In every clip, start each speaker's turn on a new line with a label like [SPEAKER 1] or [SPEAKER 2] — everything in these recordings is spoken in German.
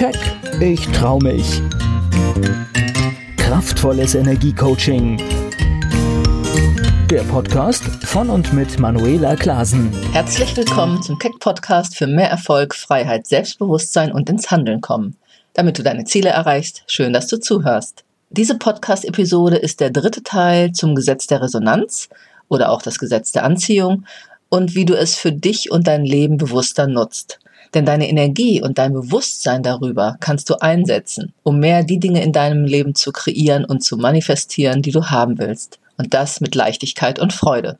[SPEAKER 1] Keck, ich trau mich. Kraftvolles Energiecoaching. Der Podcast von und mit Manuela Klasen.
[SPEAKER 2] Herzlich willkommen zum Keck Podcast für mehr Erfolg, Freiheit, Selbstbewusstsein und ins Handeln kommen. Damit du deine Ziele erreichst, schön, dass du zuhörst. Diese Podcast-Episode ist der dritte Teil zum Gesetz der Resonanz oder auch das Gesetz der Anziehung und wie du es für dich und dein Leben bewusster nutzt. Denn deine Energie und dein Bewusstsein darüber kannst du einsetzen, um mehr die Dinge in deinem Leben zu kreieren und zu manifestieren, die du haben willst. Und das mit Leichtigkeit und Freude.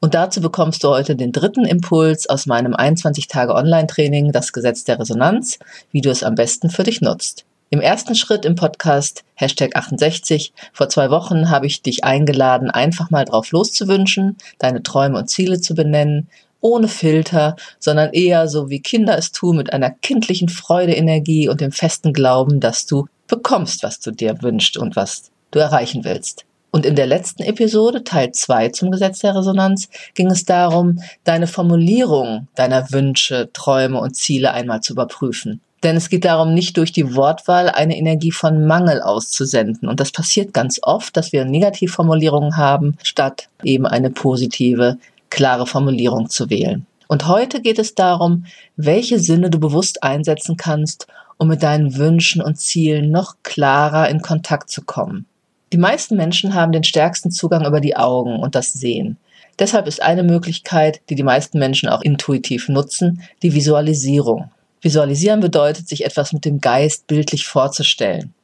[SPEAKER 2] Und dazu bekommst du heute den dritten Impuls aus meinem 21 Tage Online-Training, das Gesetz der Resonanz, wie du es am besten für dich nutzt. Im ersten Schritt im Podcast Hashtag 68 vor zwei Wochen habe ich dich eingeladen, einfach mal drauf loszuwünschen, deine Träume und Ziele zu benennen ohne Filter, sondern eher so wie Kinder es tun, mit einer kindlichen Freudeenergie und dem festen Glauben, dass du bekommst, was du dir wünschst und was du erreichen willst. Und in der letzten Episode, Teil 2 zum Gesetz der Resonanz, ging es darum, deine Formulierung deiner Wünsche, Träume und Ziele einmal zu überprüfen. Denn es geht darum, nicht durch die Wortwahl eine Energie von Mangel auszusenden. Und das passiert ganz oft, dass wir Negativformulierungen haben, statt eben eine positive klare Formulierung zu wählen. Und heute geht es darum, welche Sinne du bewusst einsetzen kannst, um mit deinen Wünschen und Zielen noch klarer in Kontakt zu kommen. Die meisten Menschen haben den stärksten Zugang über die Augen und das Sehen. Deshalb ist eine Möglichkeit, die die meisten Menschen auch intuitiv nutzen, die Visualisierung. Visualisieren bedeutet, sich etwas mit dem Geist bildlich vorzustellen.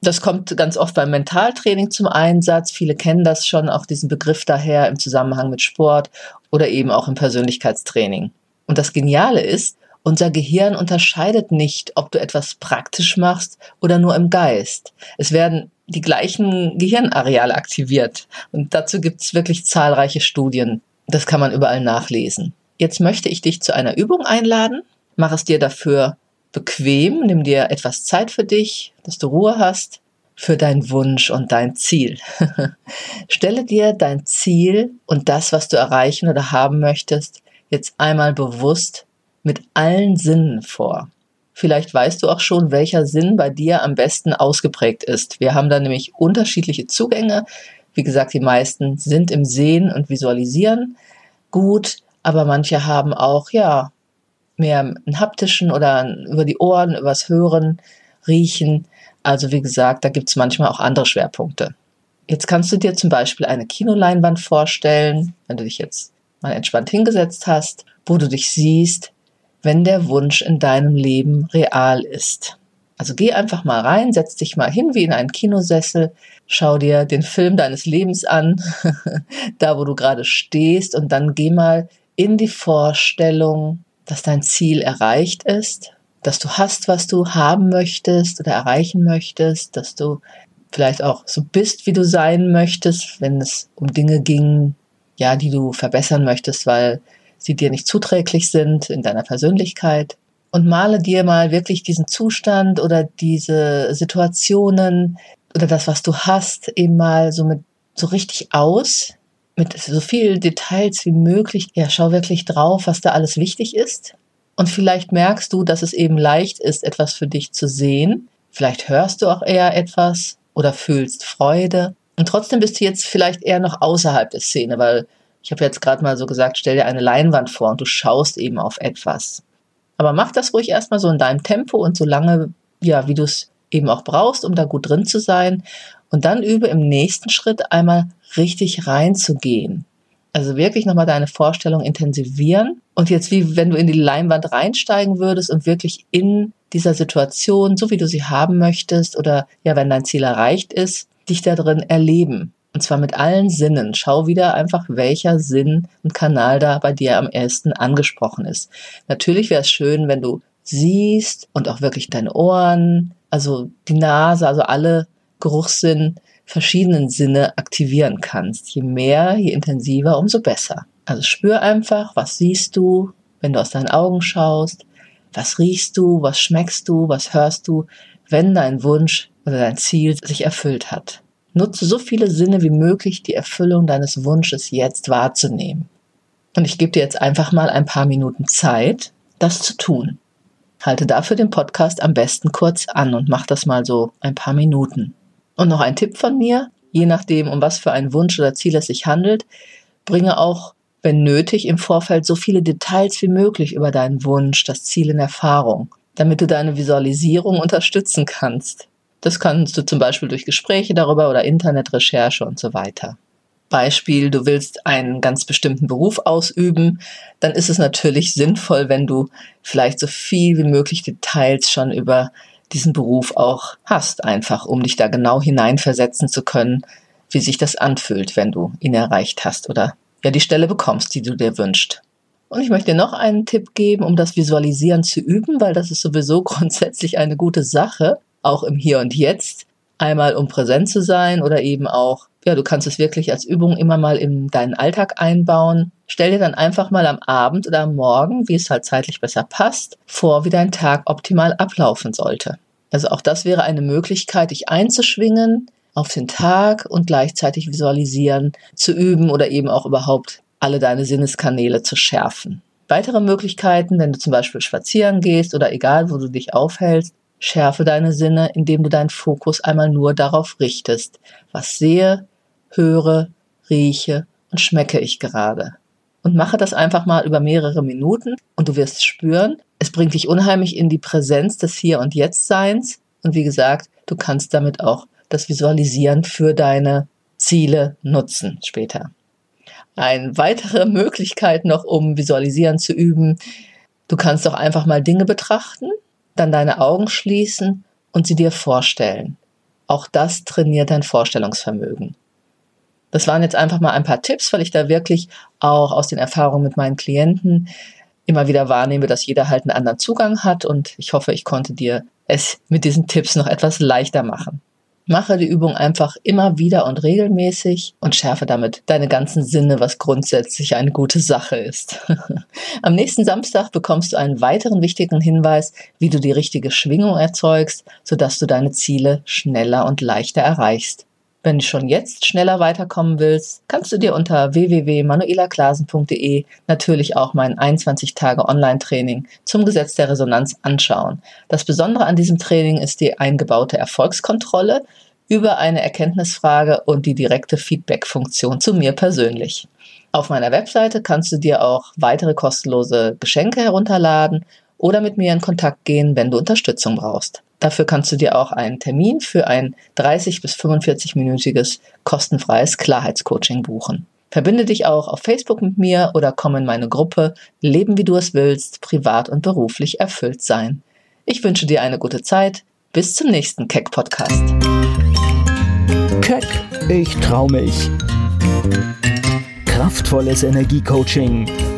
[SPEAKER 2] Das kommt ganz oft beim Mentaltraining zum Einsatz. Viele kennen das schon, auch diesen Begriff daher im Zusammenhang mit Sport oder eben auch im Persönlichkeitstraining. Und das Geniale ist, unser Gehirn unterscheidet nicht, ob du etwas praktisch machst oder nur im Geist. Es werden die gleichen Gehirnareale aktiviert. Und dazu gibt es wirklich zahlreiche Studien. Das kann man überall nachlesen. Jetzt möchte ich dich zu einer Übung einladen. Mach es dir dafür bequem, nimm dir etwas Zeit für dich, dass du Ruhe hast, für deinen Wunsch und dein Ziel. Stelle dir dein Ziel und das, was du erreichen oder haben möchtest, jetzt einmal bewusst mit allen Sinnen vor. Vielleicht weißt du auch schon, welcher Sinn bei dir am besten ausgeprägt ist. Wir haben da nämlich unterschiedliche Zugänge. Wie gesagt, die meisten sind im Sehen und Visualisieren gut, aber manche haben auch, ja, mehr einen haptischen oder über die Ohren, übers Hören, Riechen. Also wie gesagt, da gibt es manchmal auch andere Schwerpunkte. Jetzt kannst du dir zum Beispiel eine Kinoleinwand vorstellen, wenn du dich jetzt mal entspannt hingesetzt hast, wo du dich siehst, wenn der Wunsch in deinem Leben real ist. Also geh einfach mal rein, setz dich mal hin wie in einen Kinosessel, schau dir den Film deines Lebens an, da wo du gerade stehst und dann geh mal in die Vorstellung, dass dein Ziel erreicht ist, dass du hast, was du haben möchtest oder erreichen möchtest, dass du vielleicht auch so bist, wie du sein möchtest, wenn es um Dinge ging, ja, die du verbessern möchtest, weil sie dir nicht zuträglich sind in deiner Persönlichkeit. Und male dir mal wirklich diesen Zustand oder diese Situationen oder das, was du hast, eben mal so mit so richtig aus, mit so viel Details wie möglich. Ja, schau wirklich drauf, was da alles wichtig ist. Und vielleicht merkst du, dass es eben leicht ist, etwas für dich zu sehen. Vielleicht hörst du auch eher etwas oder fühlst Freude. Und trotzdem bist du jetzt vielleicht eher noch außerhalb der Szene, weil ich habe jetzt gerade mal so gesagt, stell dir eine Leinwand vor und du schaust eben auf etwas. Aber mach das ruhig erstmal so in deinem Tempo und so lange, ja, wie du es eben auch brauchst, um da gut drin zu sein. Und dann übe im nächsten Schritt einmal richtig reinzugehen. Also wirklich nochmal deine Vorstellung intensivieren und jetzt wie wenn du in die Leinwand reinsteigen würdest und wirklich in dieser Situation, so wie du sie haben möchtest oder ja, wenn dein Ziel erreicht ist, dich da drin erleben. Und zwar mit allen Sinnen. Schau wieder einfach, welcher Sinn und Kanal da bei dir am ersten angesprochen ist. Natürlich wäre es schön, wenn du siehst und auch wirklich deine Ohren, also die Nase, also alle Geruchssinn verschiedenen Sinne aktivieren kannst. Je mehr, je intensiver, umso besser. Also spür einfach, was siehst du, wenn du aus deinen Augen schaust, was riechst du, was schmeckst du, was hörst du, wenn dein Wunsch oder dein Ziel sich erfüllt hat. Nutze so viele Sinne wie möglich, die Erfüllung deines Wunsches jetzt wahrzunehmen. Und ich gebe dir jetzt einfach mal ein paar Minuten Zeit, das zu tun. Halte dafür den Podcast am besten kurz an und mach das mal so ein paar Minuten. Und noch ein Tipp von mir, je nachdem, um was für einen Wunsch oder Ziel es sich handelt, bringe auch, wenn nötig, im Vorfeld so viele Details wie möglich über deinen Wunsch, das Ziel in Erfahrung, damit du deine Visualisierung unterstützen kannst. Das kannst du zum Beispiel durch Gespräche darüber oder Internetrecherche und so weiter. Beispiel, du willst einen ganz bestimmten Beruf ausüben, dann ist es natürlich sinnvoll, wenn du vielleicht so viel wie möglich Details schon über diesen Beruf auch hast, einfach um dich da genau hineinversetzen zu können, wie sich das anfühlt, wenn du ihn erreicht hast oder ja die Stelle bekommst, die du dir wünschst. Und ich möchte dir noch einen Tipp geben, um das Visualisieren zu üben, weil das ist sowieso grundsätzlich eine gute Sache, auch im Hier und Jetzt, einmal um präsent zu sein oder eben auch ja, du kannst es wirklich als Übung immer mal in deinen Alltag einbauen. Stell dir dann einfach mal am Abend oder am Morgen, wie es halt zeitlich besser passt, vor, wie dein Tag optimal ablaufen sollte. Also auch das wäre eine Möglichkeit, dich einzuschwingen auf den Tag und gleichzeitig visualisieren, zu üben oder eben auch überhaupt alle deine Sinneskanäle zu schärfen. Weitere Möglichkeiten, wenn du zum Beispiel spazieren gehst oder egal, wo du dich aufhältst, schärfe deine Sinne, indem du deinen Fokus einmal nur darauf richtest, was sehe, höre, rieche und schmecke ich gerade. Und mache das einfach mal über mehrere Minuten und du wirst spüren, es bringt dich unheimlich in die Präsenz des Hier und Jetzt-Seins. Und wie gesagt, du kannst damit auch das Visualisieren für deine Ziele nutzen später. Eine weitere Möglichkeit noch, um Visualisieren zu üben, du kannst doch einfach mal Dinge betrachten, dann deine Augen schließen und sie dir vorstellen. Auch das trainiert dein Vorstellungsvermögen. Das waren jetzt einfach mal ein paar Tipps, weil ich da wirklich auch aus den Erfahrungen mit meinen Klienten immer wieder wahrnehme, dass jeder halt einen anderen Zugang hat und ich hoffe, ich konnte dir es mit diesen Tipps noch etwas leichter machen. Mache die Übung einfach immer wieder und regelmäßig und schärfe damit deine ganzen Sinne, was grundsätzlich eine gute Sache ist. Am nächsten Samstag bekommst du einen weiteren wichtigen Hinweis, wie du die richtige Schwingung erzeugst, sodass du deine Ziele schneller und leichter erreichst. Wenn du schon jetzt schneller weiterkommen willst, kannst du dir unter www.manuelaklasen.de natürlich auch mein 21 Tage Online-Training zum Gesetz der Resonanz anschauen. Das Besondere an diesem Training ist die eingebaute Erfolgskontrolle über eine Erkenntnisfrage und die direkte Feedback-Funktion zu mir persönlich. Auf meiner Webseite kannst du dir auch weitere kostenlose Geschenke herunterladen oder mit mir in Kontakt gehen, wenn du Unterstützung brauchst. Dafür kannst du dir auch einen Termin für ein 30 bis 45-minütiges kostenfreies Klarheitscoaching buchen. Verbinde dich auch auf Facebook mit mir oder komm in meine Gruppe Leben wie du es willst, privat und beruflich erfüllt sein. Ich wünsche dir eine gute Zeit. Bis zum nächsten Keck Podcast.
[SPEAKER 1] Keck, ich trau mich. Kraftvolles Energiecoaching.